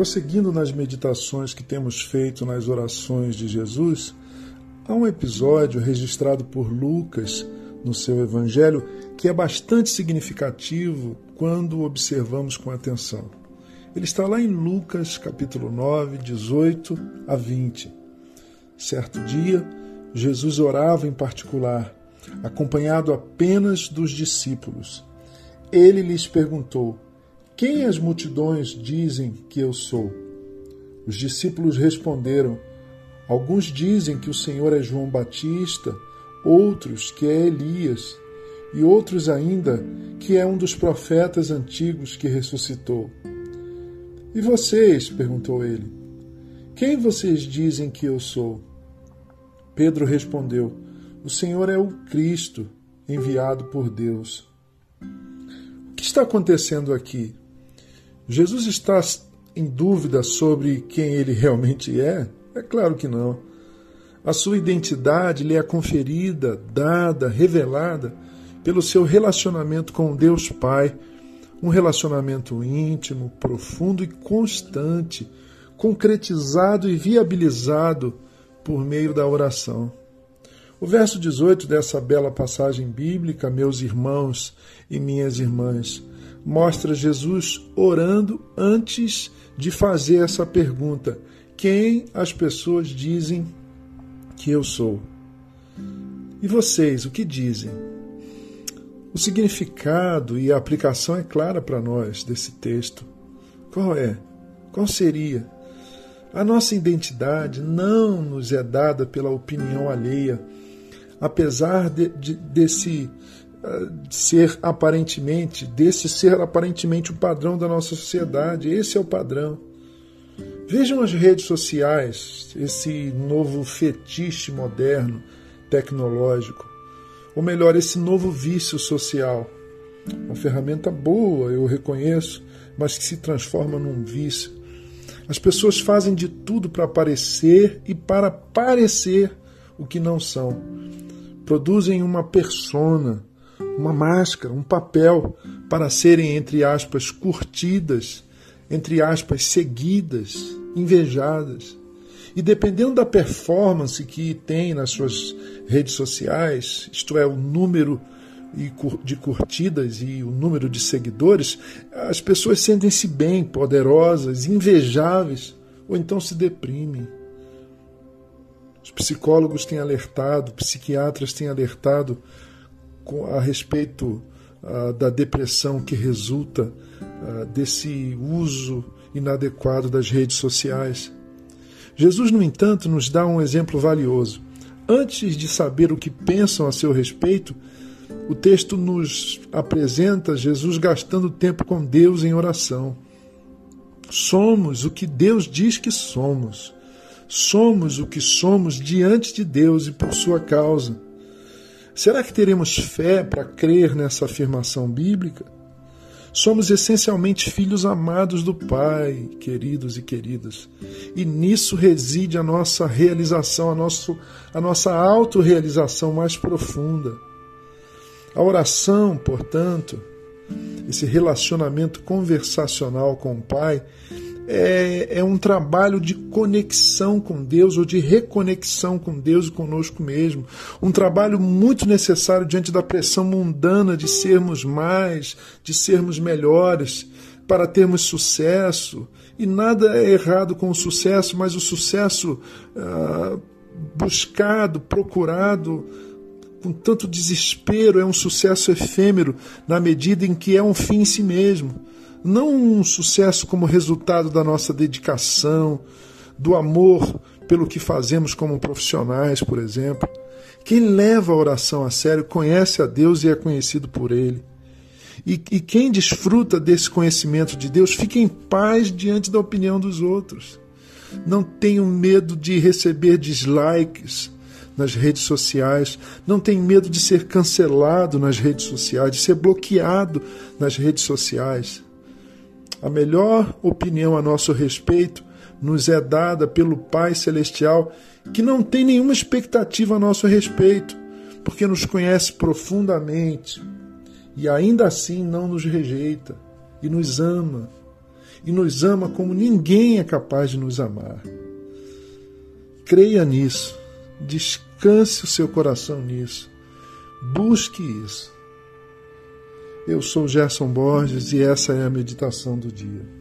prosseguindo nas meditações que temos feito nas orações de Jesus, há um episódio registrado por Lucas no seu Evangelho que é bastante significativo quando observamos com atenção. Ele está lá em Lucas capítulo 9, 18 a 20. Certo dia, Jesus orava em particular, acompanhado apenas dos discípulos. Ele lhes perguntou: Quem as multidões dizem que eu sou? Os discípulos responderam: Alguns dizem que o Senhor é João Batista, outros que é Elias, e outros ainda que é um dos profetas antigos que ressuscitou. E vocês? perguntou ele. Quem vocês dizem que eu sou? Pedro respondeu: O Senhor é o Cristo, enviado por Deus. O que está acontecendo aqui? Jesus está em dúvida sobre quem ele realmente é? É claro que não. A sua identidade lhe é conferida, dada, revelada pelo seu relacionamento com Deus Pai, um relacionamento íntimo, profundo e constante, concretizado e viabilizado por meio da oração. O verso 18 dessa bela passagem bíblica, meus irmãos e minhas irmãs, mostra Jesus orando antes de fazer essa pergunta: Quem as pessoas dizem que eu sou? E vocês, o que dizem? O significado e a aplicação é clara para nós desse texto. Qual é? Qual seria? A nossa identidade não nos é dada pela opinião alheia, apesar de, de, desse ser aparentemente, desse ser aparentemente o padrão da nossa sociedade. Esse é o padrão. Vejam as redes sociais, esse novo fetiche moderno, tecnológico. Ou melhor, esse novo vício social. Uma ferramenta boa, eu reconheço, mas que se transforma num vício as pessoas fazem de tudo para parecer e para parecer o que não são. Produzem uma persona, uma máscara, um papel para serem, entre aspas, curtidas, entre aspas, seguidas, invejadas. E dependendo da performance que tem nas suas redes sociais, isto é, o número de curtidas e o número de seguidores, as pessoas sentem-se bem, poderosas, invejáveis, ou então se deprimem. Os psicólogos têm alertado, psiquiatras têm alertado a respeito uh, da depressão que resulta uh, desse uso inadequado das redes sociais. Jesus, no entanto, nos dá um exemplo valioso. Antes de saber o que pensam a seu respeito, o texto nos apresenta Jesus gastando tempo com Deus em oração. Somos o que Deus diz que somos. Somos o que somos diante de Deus e por sua causa. Será que teremos fé para crer nessa afirmação bíblica? Somos essencialmente filhos amados do Pai, queridos e queridas. E nisso reside a nossa realização, a, nosso, a nossa autorrealização mais profunda. A oração, portanto, esse relacionamento conversacional com o Pai, é, é, um trabalho de conexão com Deus ou de reconexão com Deus e conosco mesmo. Um trabalho muito necessário diante da pressão mundana de sermos mais, de sermos melhores, para termos sucesso. E nada é errado com o sucesso, mas o sucesso ah, buscado, procurado, com tanto desespero, é um sucesso efêmero na medida em que é um fim em si mesmo. Não um sucesso como resultado da nossa dedicação, do amor pelo que fazemos como profissionais, por exemplo. Quem leva a oração a sério conhece a Deus e é conhecido por Ele. E, e quem desfruta desse conhecimento de Deus fica em paz diante da opinião dos outros. Não tenham medo de receber dislikes nas redes sociais, não tem medo de ser cancelado nas redes sociais, de ser bloqueado nas redes sociais. A melhor opinião a nosso respeito nos é dada pelo Pai Celestial, que não tem nenhuma expectativa a nosso respeito, porque nos conhece profundamente e ainda assim não nos rejeita e nos ama e nos ama como ninguém é capaz de nos amar. Creia nisso, descanse o seu coração nisso, busque isso. Eu sou Gerson Borges e essa é a meditação do dia.